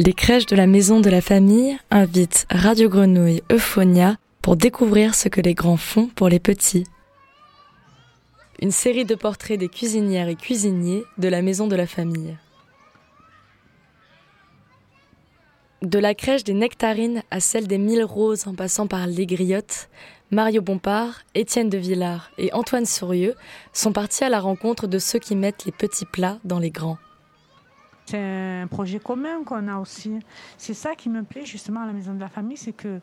les crèches de la Maison de la Famille invitent Radio Grenouille Euphonia pour découvrir ce que les grands font pour les petits. Une série de portraits des cuisinières et cuisiniers de la Maison de la Famille. De la crèche des Nectarines à celle des Mille Roses en passant par les Griottes, Mario Bompard, Étienne de Villard et Antoine Sourieux sont partis à la rencontre de ceux qui mettent les petits plats dans les grands. C'est un projet commun qu'on a aussi. C'est ça qui me plaît justement à la maison de la famille, c'est que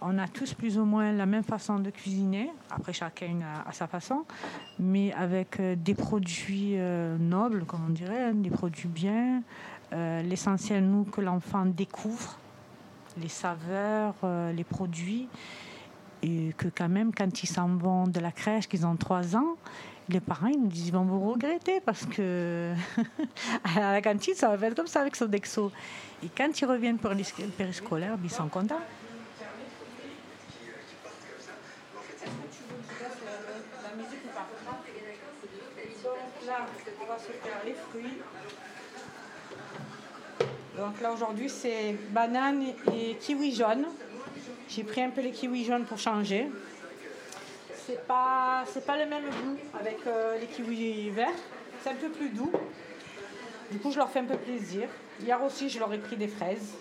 on a tous plus ou moins la même façon de cuisiner, après chacun à, sa façon, mais avec euh, des produits euh, nobles, comme on dirait, hein, des produits bien, euh, l'essentiel, nous, que l'enfant découvre, les saveurs, euh, les produits, et que quand même, quand ils s'en vont de la crèche, qu'ils ont trois ans, les parents ils nous disent ils vont vous regretter parce que à la cantine ça va faire comme ça avec son dexo. Et quand ils reviennent pour les périscolaires, ils sont contents. Donc là aujourd'hui c'est banane et kiwi jaune. J'ai pris un peu les kiwis jaunes pour changer. C'est pas c'est pas le même goût avec euh, les kiwis verts. C'est un peu plus doux. Du coup je leur fais un peu plaisir. Hier aussi je leur ai pris des fraises.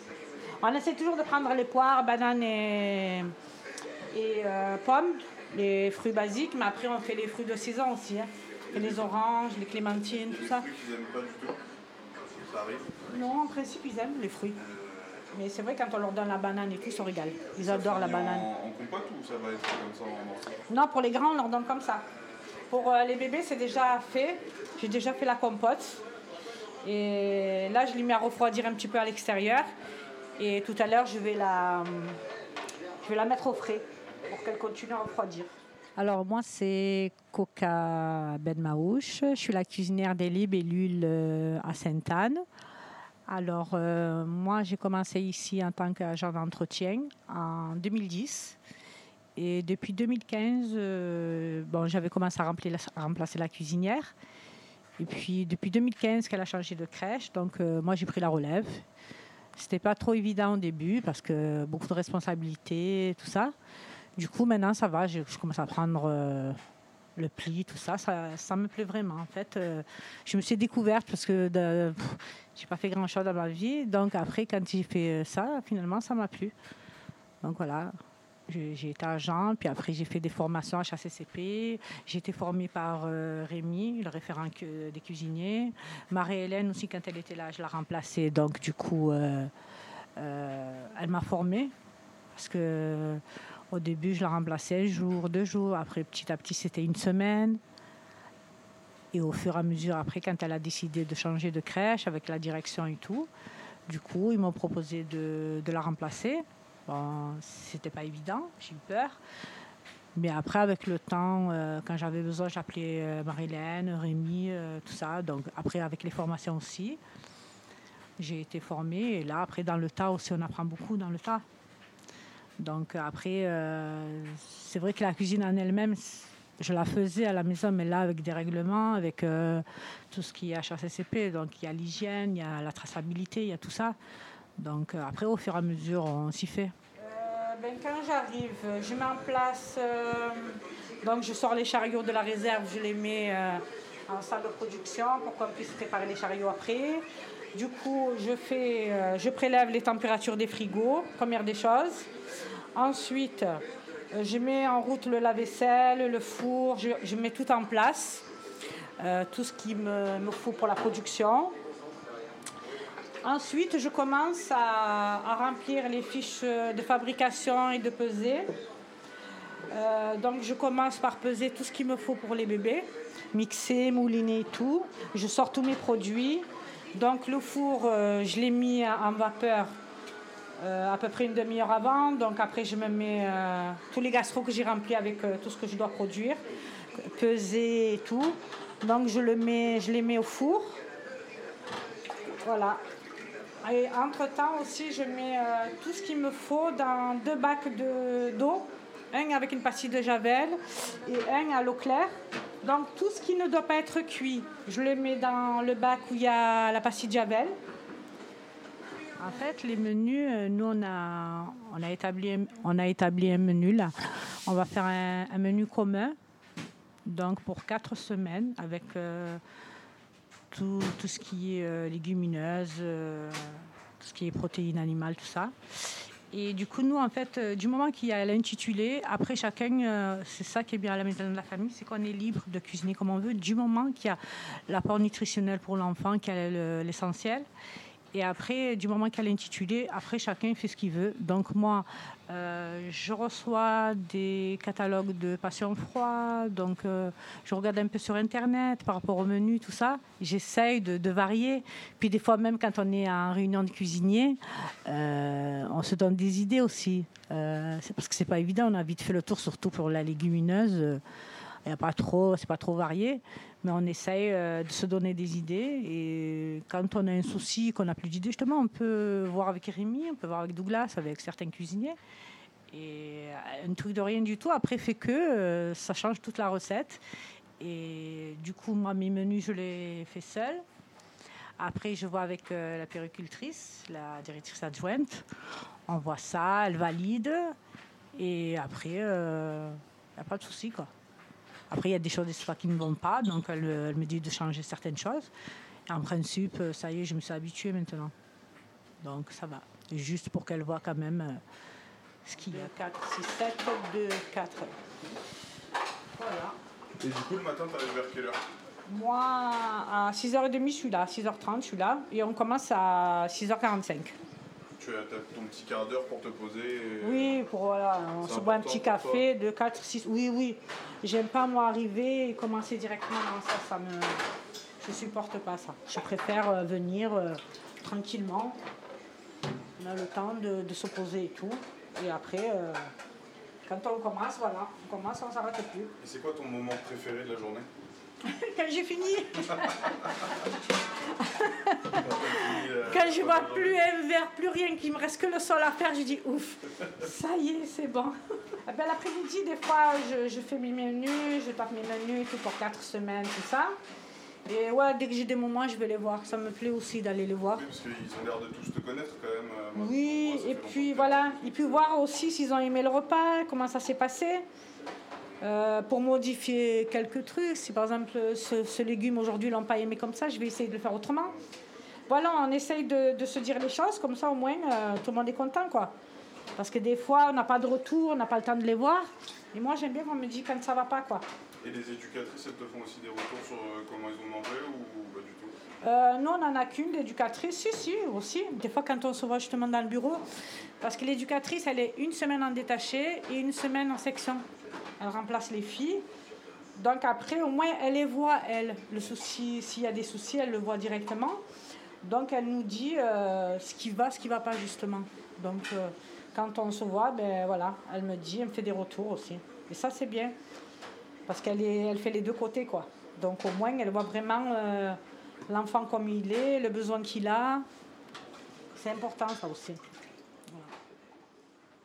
On essaie toujours de prendre les poires, bananes et, et euh, pommes, les fruits basiques, mais après on fait les fruits de saison aussi. Hein. Et les oranges, les clémentines, tout ça. Non, en principe, ils aiment les fruits. Mais c'est vrai, quand on leur donne la banane et tout, ils se régalent. Ils adorent la banane. En, compote ou ça va être comme ça en Non, pour les grands, on leur donne comme ça. Pour euh, les bébés, c'est déjà fait. J'ai déjà fait la compote. Et là, je l'ai mis à refroidir un petit peu à l'extérieur. Et tout à l'heure, je vais la, je vais la mettre au frais pour qu'elle continue à refroidir. Alors moi c'est Coca Benmaouche, je suis la cuisinière des Libellules euh, à Sainte-Anne. Alors euh, moi j'ai commencé ici en tant qu'agent d'entretien en 2010 et depuis 2015 euh, bon, j'avais commencé à, remplacer la cuisinière et puis depuis 2015 qu'elle a changé de crèche donc moi j'ai pris la relève. C'était pas trop évident au début parce que beaucoup de responsabilités tout ça. Du coup, maintenant, ça va. Je, commence à prendre euh, le pli, tout ça. ça. me plaît vraiment. En fait, euh, je me suis découverte parce que je j'ai pas fait grand-chose dans ma vie. Donc après, quand j'ai fait ça, finalement, ça m'a plu. Donc voilà, j'ai été agent, puis après j'ai fait des formations à HACCP. J'ai été formée par euh, Rémi, le référent des cuisiniers. Marie-Hélène aussi, quand elle était là, je l'ai remplacée. Donc du coup, elle m'a formée parce que au début, je la remplaçais jour, deux jours. Après, petit à petit, c'était une semaine. Et au fur et à mesure, après, quand elle a décidé de changer de crèche avec la direction et tout, du coup, ils m'ont proposé de, la remplacer. Bon, c'était pas évident, j'ai eu peur. Mais après, avec le temps, euh, quand j'avais besoin, j'appelais euh, Marilène, Rémi, euh, tout ça. Donc, après, avec les formations aussi, j'ai été formée. Et là, après, dans le tas aussi, on apprend beaucoup dans le tas. Donc après, euh, c'est vrai que la cuisine en elle-même, je la faisais à la maison, mais là avec des règlements, avec euh, tout ce qui est HACCP. Donc il y a l'hygiène, il y a la traçabilité, il y a tout ça. Donc euh, après, au fur et à mesure, on s'y fait. Ben, quand j'arrive, je mets en place. donc je sors les chariots de la réserve, je les mets en salle de production pour qu'on puisse préparer les chariots après. Du coup, je, fais, je prélève les températures des frigos, première des choses. Ensuite, euh, je mets en route le lave-vaisselle, le four, je, mets tout en place, euh, tout ce qu'il me, faut pour la production. Ensuite, je commence à, remplir les fiches de fabrication et de peser. Euh, donc, je commence par peser tout ce qu'il me faut pour les bébés, mixer, mouliner et tout. Je sors tous mes produits. Donc, le four, je l'ai mis en vapeur euh, à peu près une demi-heure avant. Donc après, je me mets euh, tous les gastros que j'ai remplis avec euh, tout ce que je dois produire, peser et tout. Donc je, le mets, je les mets au four. Voilà. Et entre-temps aussi, je mets tout ce qu'il me faut dans deux bacs d'eau. un avec une pastille de javel et un à l'eau claire. Donc tout ce qui ne doit pas être cuit, je le mets dans le bac où il y a la pastille javel. En fait, les menus, euh, nous, on a, établi, un menu là. On va faire un, menu commun, donc pour quatre semaines, avec euh, tout, ce qui est euh, légumineuse, tout ce qui est protéines animales, tout ça. Et du coup, nous, en fait, du moment qu'il y a l'intitulé, après chacun, c'est ça qui est bien à la maison de la famille, c'est qu'on est libre de cuisiner comme on veut, du moment qu'il y a l'apport nutritionnel pour l'enfant, qui est l'essentiel. Et après, du moment qu'elle est intitulée, après chacun fait ce qu'il veut. Donc moi, euh, je reçois des catalogues de passion froid, donc euh, je regarde un peu sur Internet par rapport au menu, tout ça. J'essaye de, varier. Puis des fois, même quand on est en réunion de cuisiniers, euh, on se donne des idées aussi. c'est parce que c'est pas évident, on a vite fait le tour, surtout pour la légumineuse. Il n'y a pas trop, c'est pas trop varié, mais on essaye euh, de se donner des idées. Et quand on a un souci, qu'on n'a plus d'idées, justement, on peut voir avec Rémi, on peut voir avec Douglas, avec certains cuisiniers. Et un truc de rien du tout, après fait que euh, ça change toute la recette. Et du coup, moi, mes menus, je les fais seul. Après, je vois avec euh, la péricultrice, la directrice adjointe. On voit ça, elle valide. Et après, il n'y a pas de souci, quoi. Après, il y a des choses des fois qui ne vont pas, donc elle, me dit de changer certaines choses. Et en principe, ça y est, je me suis habituée maintenant. Donc ça va. Juste pour qu'elle voit quand même euh, ce qu'il y a. 4, 6, 7, 2, 4. Voilà. Et du coup, le matin, tu arrives vers quelle heure? Moi, à 6h30, je suis là. 6h30, je suis là. Et on commence à 6h45 tu as ton petit quart d'heure pour te poser. Oui, pour voilà, on se boit un petit café de 4, 6. Oui, oui. J'aime pas moi arriver et commencer directement dans ça. ça me... Je supporte pas ça. Je préfère euh, venir euh, tranquillement. On a le temps de, de s'opposer et tout. Et après, euh, quand on commence, voilà, on commence, on s'arrête plus. Et c'est quoi ton moment préféré de la journée? Quand j'ai fini Quand je vois plus un verre, plus rien, qu'il me reste que le sol à faire, je dis ouf, ça y est, c'est bon. Eh ben, l'après-midi, des fois, je, fais mes menus, je tape mes menus tout pour quatre semaines, tout ça. Et ouais, dès que j'ai des moments, je vais les voir. Ça me plaît aussi d'aller les voir. Oui, parce qu'ils ont l'air de tous te connaître quand même. Euh, oui, et puis voilà. Et puis voir aussi s'ils ont aimé le repas, comment ça s'est passé. Euh, pour modifier quelques trucs. Si par exemple ce, légume aujourd'hui l'ont pas aimé comme ça, je vais essayer de le faire autrement. Voilà, on essaye de, se dire les choses, comme ça au moins euh, tout le monde est content quoi. Parce que des fois on n'a pas de retour, on n'a pas le temps de les voir. Et moi j'aime bien qu'on me dise quand ça va pas quoi. Et les éducatrices, elles te font aussi des retours sur euh, comment ils ont mangé ou pas du tout? Euh, nous, on n'en a qu'une d'éducatrice, si, si, aussi. Des fois, quand on se voit justement dans le bureau, parce que l'éducatrice, elle est une semaine en détaché et une semaine en section. Elle remplace les filles. Donc après, au moins, elle les voit, elle. Le souci, s'il y a des soucis, elle le voit directement. Donc elle nous dit euh, ce qui va, ce qui ne va pas justement. Donc euh, quand on se voit, ben voilà, elle me dit, elle me fait des retours aussi. Et ça c'est bien, parce qu'elle elle fait les deux côtés quoi. Donc au moins elle voit vraiment l'enfant comme il est, le besoin qu'il a. C'est important ça aussi.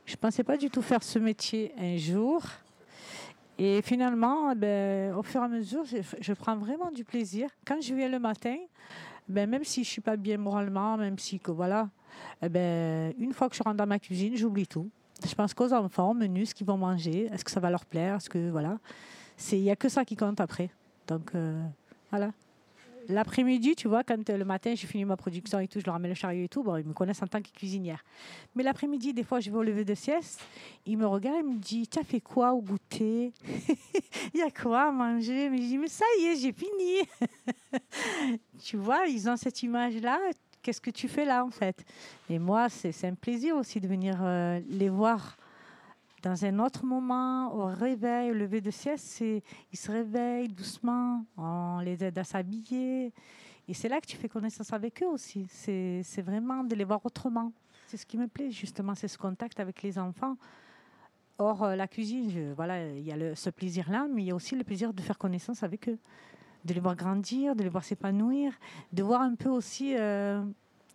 Je ne pensais pas du tout faire ce métier un jour. Et finalement, ben, au fur et à mesure, je, prends vraiment du plaisir. Quand je viens le matin, ben, même si je suis pas bien moralement, même si que voilà, eh ben, une fois que je rentre dans ma cuisine, j'oublie tout. Je pense qu'aux enfants, menu, ce qu'ils vont manger, est-ce que ça va leur plaire, est-ce que voilà, il y a que ça qui compte après. Donc euh, voilà. L'après-midi, tu vois, quand euh, le matin, j'ai fini ma production et tout, je leur ramène le chariot et tout, bon, ils me connaissent en tant que cuisinière. Mais l'après-midi, des fois, je vais au lever de sieste, ils me regardent, ils me disent, tu as fait quoi au goûter? Il y a quoi à manger? Mais je dis, mais ça y est, j'ai fini. tu vois, ils ont cette image-là. Qu'est-ce que tu fais là, en fait? Et moi, c'est un plaisir aussi de venir euh, les voir dans un autre moment, au réveil, au lever de sieste, ils se réveillent doucement, on les aide à s'habiller. Et c'est là que tu fais connaissance avec eux aussi. C'est vraiment de les voir autrement. C'est ce qui me plaît, justement, c'est ce contact avec les enfants. Or, euh, la cuisine, voilà, il y a ce plaisir-là, mais il y a aussi le plaisir de faire connaissance avec eux, de les voir grandir, de les voir s'épanouir, de voir un peu aussi euh,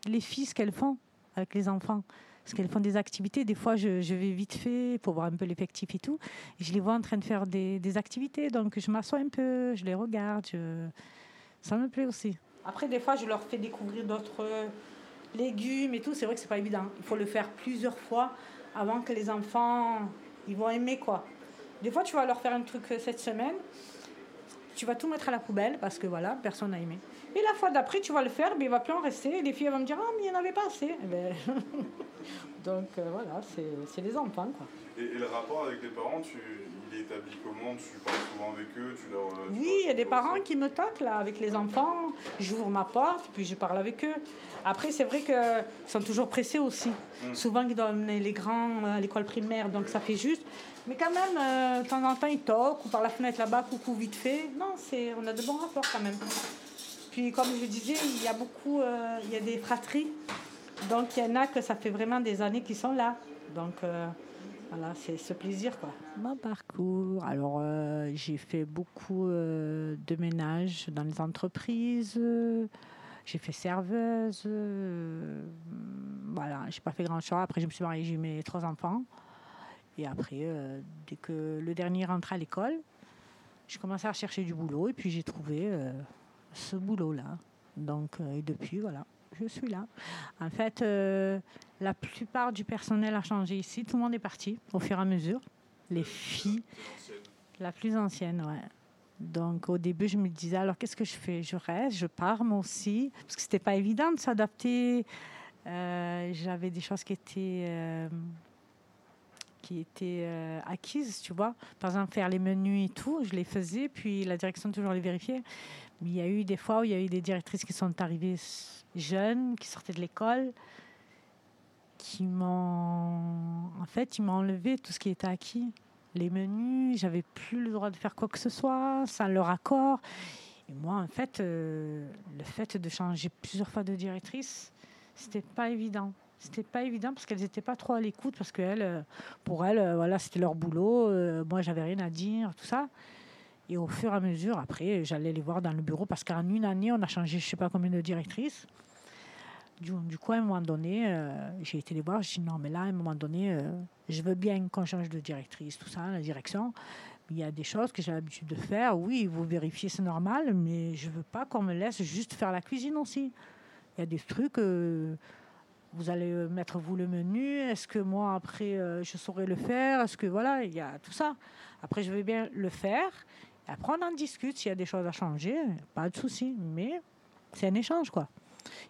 les fils qu'elles font avec les enfants parce qu'elles font des activités. Des fois, je, vais vite fait pour voir un peu l'effectif et tout. Et je les vois en train de faire des, activités. Donc, je m'assois un peu, je les regarde. Ça me plaît aussi. Après, des fois, je leur fais découvrir d'autres légumes et tout, c'est vrai que c'est pas évident. Il faut le faire plusieurs fois avant que les enfants ils vont aimer quoi. Des fois, tu vas leur faire un truc euh, cette semaine, tu vas tout mettre à la poubelle parce que voilà, personne n'a aimé. Et la fois d'après, tu vas le faire, mais il va plus en rester. Et les filles vont me dire Ah, mais il n'y en avait pas assez. Eh ben, donc euh, voilà, c'est les enfants. Quoi. Et, et, le rapport avec les parents, tu, il est établi comment? Tu parles souvent avec eux tu leur, tu Oui, il y a des parents qui me toquent là, avec les enfants. J'ouvre ma porte, puis je parle avec eux. Après, c'est vrai qu'ils sont toujours pressés aussi. Hmm. Souvent, ils doivent amener les grands à l'école primaire, donc ça fait juste. Mais quand même, euh, de temps en temps, ils toquent, ou par la fenêtre là-bas, coucou vite fait. Non, on a de bons rapports quand même. Puis, comme je disais, il y a beaucoup, euh, il y a des fratries. Donc, il y en a que ça fait vraiment des années qu'ils sont là. Donc, euh, voilà, c'est ce plaisir, quoi. Mon parcours, alors, j'ai fait beaucoup de ménage dans les entreprises. J'ai fait serveuse. voilà, j'ai pas fait grand chose. Après, je me suis mariée, j'ai mes trois enfants. Et après, euh, dès que le dernier rentre à l'école, je commençais à chercher du boulot et puis j'ai trouvé euh, ce boulot-là. Donc, euh, et depuis, voilà, je suis là. En fait, la plupart du personnel a changé ici. Tout le monde est parti au fur et à mesure. Les filles, la plus ancienne, ouais. Donc au début, je me disais, alors qu'est-ce que je fais? Je reste, je pars moi aussi, parce que c'était pas évident de s'adapter. J'avais des choses qui étaient qui étaient euh, acquises, tu vois. Par exemple, faire les menus et tout, je les faisais, puis la direction toujours les vérifiait. Mais il y a eu des fois où il y a eu des directrices qui sont arrivées jeunes, qui sortaient de l'école, qui m'ont... En fait, ils m'ont enlevé tout ce qui était acquis. Les menus, j'avais plus le droit de faire quoi que ce soit, sans leur accord. Et moi, en fait, euh, le fait de changer plusieurs fois de directrice, c'était pas évident c'était pas évident parce qu'elles n'étaient pas trop à l'écoute parce que euh, pour elles, euh, voilà, c'était leur boulot. Euh, moi, j'avais rien à dire, tout ça. Et au fur et à mesure, après, j'allais les voir dans le bureau parce qu'en une année, on a changé je sais pas combien de directrices. Du, coup, à un moment donné, j'ai été les voir. J'ai dit non, mais là, à un moment donné, je veux bien qu'on change de directrice, tout ça, la direction. Il y a des choses que j'ai l'habitude de faire. Oui, vous vérifiez, c'est normal, mais je veux pas qu'on me laisse juste faire la cuisine aussi. Il y a des trucs vous allez euh, mettre vous le menu Est-ce que moi après euh, je saurais le faire? Est-ce que voilà, il y a tout ça. Après je vais bien le faire. Après on en discute s'il y a des choses à changer, pas de souci. Mais c'est un échange quoi.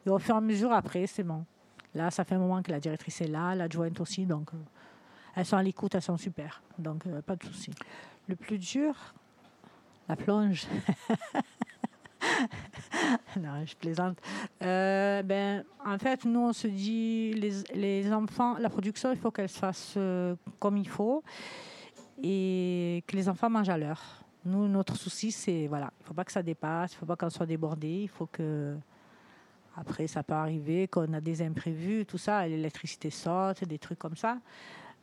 Et au fur et à mesure après c'est bon. Là ça fait un moment que la directrice est là, l'adjointe aussi, donc euh, elles sont à l'écoute, elles sont super. Donc pas de souci. Le plus dur, la plonge. non, je plaisante. Euh, ben, en fait, nous, on se dit, les, les enfants, la production, il faut qu'elle se fasse euh, comme il faut et que les enfants mangent à l'heure. Nous, notre souci, c'est, voilà, il ne faut pas que ça dépasse, il ne faut pas qu'on soit débordé, il faut que... Après, ça peut arriver qu'on a des imprévus, tout ça, l'électricité saute, des trucs comme ça.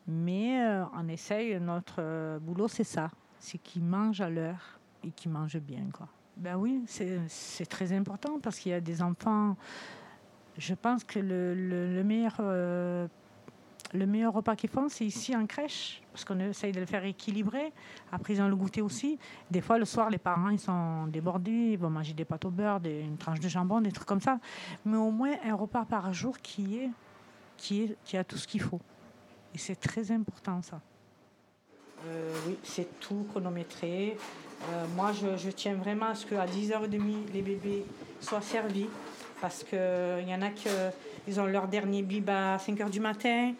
Mais euh, on essaye, notre boulot, c'est ça. C'est qu'ils mangent à l'heure et qu'ils mangent bien, quoi. Ben oui, c'est très important parce qu'il y a des enfants. Je pense que le, le, meilleur, euh, le meilleur repas qu'ils font, c'est ici en crèche, parce qu'on essaye de le faire équilibrer. Après, ils ont le goûter aussi. Des fois, le soir, les parents, ils sont débordés, ils vont manger des pâtes au beurre, des, une tranche de jambon, des trucs comme ça. Mais au moins, un repas par jour qui, est, qui a tout ce qu'il faut. Et c'est très important, ça. Euh, oui, c'est tout chronométré. Euh, moi, je, tiens vraiment à ce qu'à 10h30, les bébés soient servis. Parce qu'il y en a qui ils ont leur dernier bib à 5h du matin.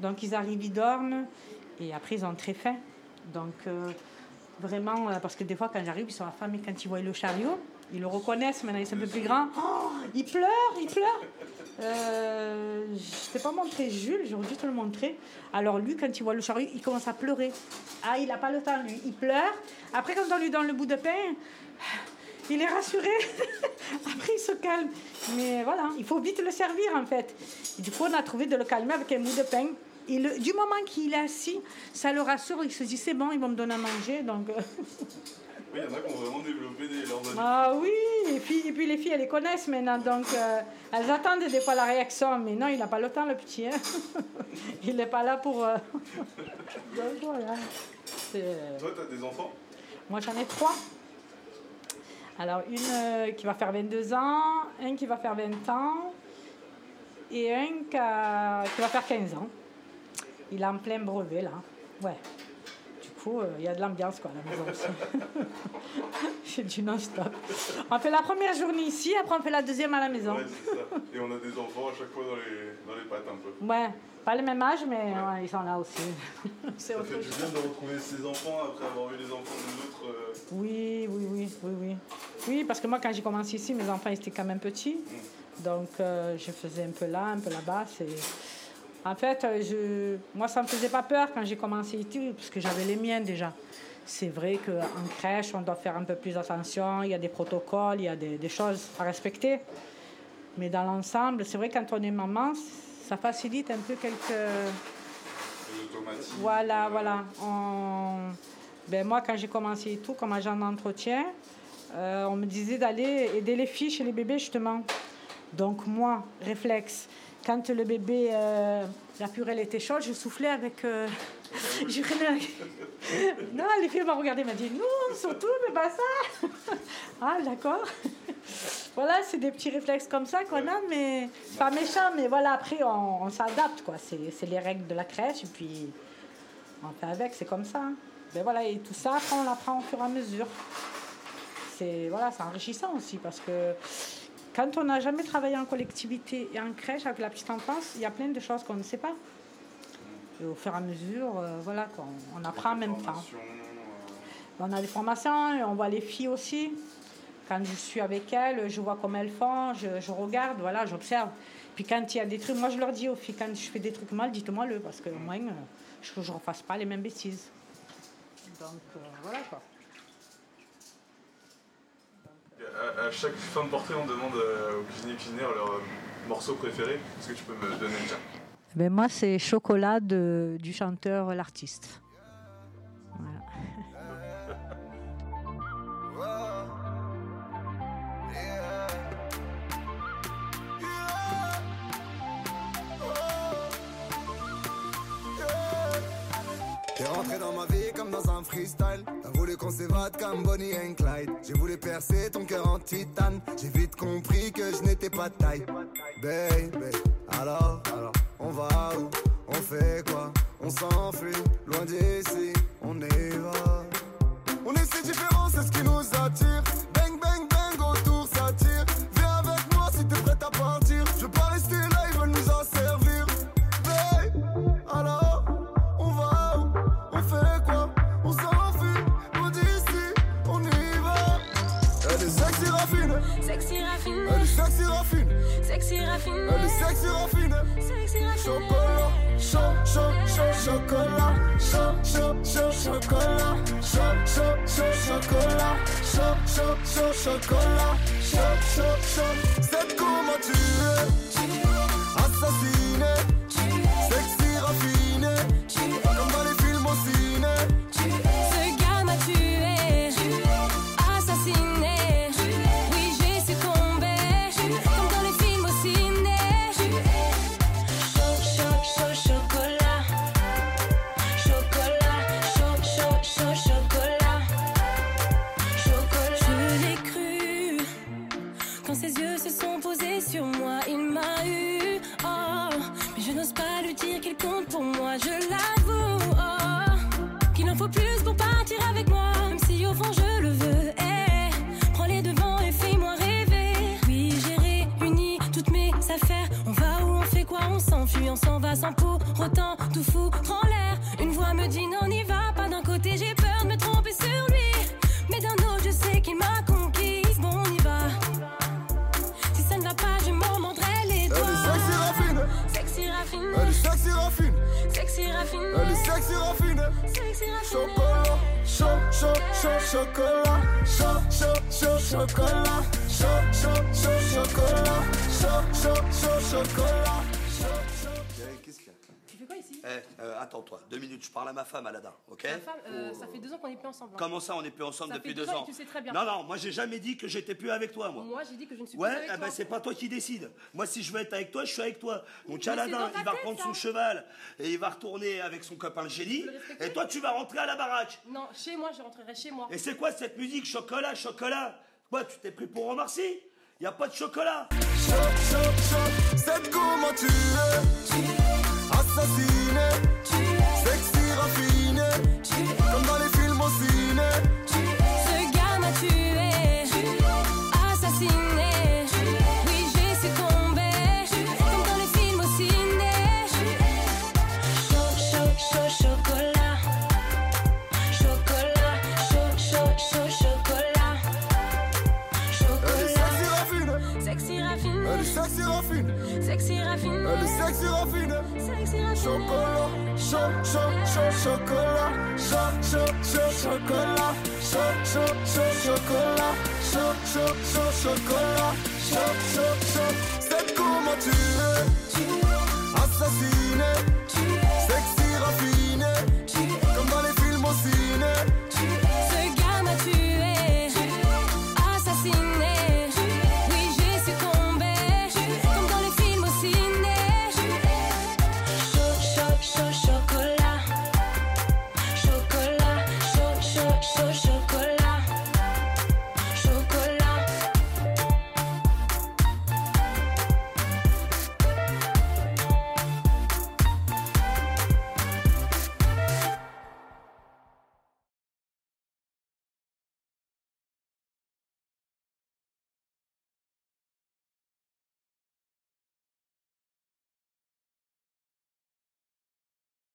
Donc, ils arrivent, ils dorment. Et après, ils ont très faim. Donc, euh, vraiment, parce que des fois, quand j'arrive, ils sont affamés quand ils voient le chariot. Ils le reconnaissent, maintenant ils sont un peu plus grands. Oh, ils pleurent, ils pleurent. Euh, je t'ai pas montré Jules, j'aurais dû te le montrer. Alors lui, quand il voit le chariot, il commence à pleurer. Ah, il n'a pas le temps, lui. Il pleure. Après, quand on lui donne le bout de pain, il est rassuré. Après, il se calme. Mais voilà, il faut vite le servir, en fait. du coup, on a trouvé de le calmer avec un bout de pain. Du moment qu'il est assis, ça le rassure. Il se dit, c'est bon, ils vont me donner à manger. Donc... Euh, il y en a qui ont vraiment développé des, leurs Ah oui, et puis, et puis les filles, elles les connaissent maintenant, donc euh, elles attendent des fois la réaction, mais non, il n'a pas le temps, le petit. Hein. il n'est pas là pour... Euh, donc voilà. Toi, tu as des enfants? Moi, j'en ai trois. Alors, une euh, qui va faire 22 ans, un qui va faire 20 ans, et un qui, a- qui va faire 15 ans. Il est en plein brevet là. Ouais. Coup, euh, il y a de l'ambiance quoi à la maison aussi. J'ai du non-stop. On fait la première journée ici, après on fait la deuxième à la maison. Ouais, c'est ça. Et on a des enfants à chaque fois dans les, dans les pattes un peu. Ouais, pas le même âge, mais ouais, ils sont là aussi. C'est Ça autre fait du bien de retrouver ses enfants après avoir eu les enfants des autres. euh, Oui, oui, oui, oui, oui. Oui, parce que moi, quand j'ai commencé ici, mes enfants ils étaient quand même petits. Donc, euh, je faisais un peu là, un peu là-bas. C'est... En fait, euh, je... moi, ça ne me faisait pas peur quand j'ai commencé ici, parce que j'avais les miens déjà. C'est vrai qu'en crèche, on doit faire un peu plus attention. Il y a des protocoles, il y a des, des choses à respecter. Mais dans l'ensemble, c'est vrai quand on est maman, ça facilite un peu quelques... Voilà, voilà. On- Ben, moi, quand j'ai commencé et tout, comme agent d'entretien, euh, on me disait d'aller aider les filles chez les bébés, justement. Donc, moi, réflexe, quand le bébé, euh, la purée était chaude, je soufflais avec. euh, non, les filles m'ont regardé, m'ont dit non, surtout, mais pas ça. ah, d'accord. voilà, c'est des petits réflexes comme ça qu'on a, mais pas méchants, mais voilà, après, on, s'adapte, quoi. C'est les règles de la crèche, et puis on fait avec, c'est comme ça. hein. Ben voilà, et tout ça, après, on l'apprend au fur et à mesure. C'est voilà, c'est enrichissant aussi, parce que quand on n'a jamais travaillé en collectivité et en crèche avec la petite enfance, il y a plein de choses qu'on ne sait pas. Et au fur et à mesure, euh, voilà, on, apprend en même temps. Euh, On a des formations, on voit les filles aussi. Quand je suis avec elles, je vois comment elles font, je, je regarde, voilà, j'observe. Puis quand il y a des trucs, moi je leur dis aux filles, quand je fais des trucs mal, dites-moi le, parce que au moins, euh, je ne refasse pas les mêmes bêtises. Donc euh, voilà quoi. À, chaque fin de portrait, on demande euh, aux cuisiniers cuisinières leur euh, morceau préféré. Est-ce que tu peux me donner le tien? Ben moi, c'est Chocolat de- du chanteur L'artiste. Dans un freestyle. T'as voulu qu'on s'évade comme Bonnie and Clyde. J'ai voulu percer ton cœur en titane. J'ai vite compris que je n'étais pas de taille. Baby, alors, alors, on va où? On fait quoi? On s'enfuit, loin d'ici, chaud, chaud, chocolat, chaud, chaud, chaud, chocolat, chaud, chaud, chaud, chocolat, chaud, chaud, chaud. C'est comment tu es, assassiné, autant tout foutre en l'air. Une voix me dit non, n'y va pas. D'un côté, j'ai peur de me tromper sur lui, mais d'un autre, je sais qu'il m'a conquise. Bon, on y va. Si ça ne va pas, je m'en mordrai les doigts. sexy raffiné, elle est sexy raffinée, sexy raffiné, elle est sexy raffinée. sexy raffiné. Chocolat, chaud, chaud, chaud, chocolat, chaud, chaud, chaud, chocolat, chaud, chaud, chaud, chocolat, chaud, chaud, chaud, chocolat, Tu fais quoi ici? Eh, euh, attends-toi, deux minutes, je parle à ma femme, Aladin, ok? Ta femme, euh, ça fait deux ans qu'on est plus ensemble. hein. Comment ça, on n'est plus ensemble Ça depuis fait deux deux ans et tu sais très bien. Non, non, moi j'ai jamais dit que j'étais plus avec toi, moi. Moi, j'ai dit que je ne suis Ouais, plus avec eh ben toi. c'est pas toi qui décide. Moi, si je veux être avec toi, je suis avec toi. Donc c'est Aladin, dans ta il va tête, prendre ça. son cheval et il va retourner avec son copain le génie. le respecter. Et toi, tu vas rentrer à la baraque. Non, chez moi, je rentrerai chez moi. Et c'est quoi cette musique? Chocolat, chocolat Quoi, tu t'es pris pour Omar Sy? Y a pas de chocolat Chaud, chaud, chaud, c'est comment tu assassiné, sexy raffiné, comme dans les films au ciné. Ce gars m'a tué, assassiné. Oui, j'ai succombé, comme dans les films au ciné. Chaud, chaud, chaud, chocolat. Chocolat, chaud, chaud, chaud, chocolat. Elle est sexy raffiné, elle est sexy raffiné. elle est sexy raffinée. Sexy raffiné. Chocolat, chaud, chaud, chaud, chocolat, chaud, chaud, chaud, chocolat, chaud, chaud, chaud, chocolat, chaud, chaud, chaud, chocolat, chaud, chaud, chaud. C'est comment tu assassiné,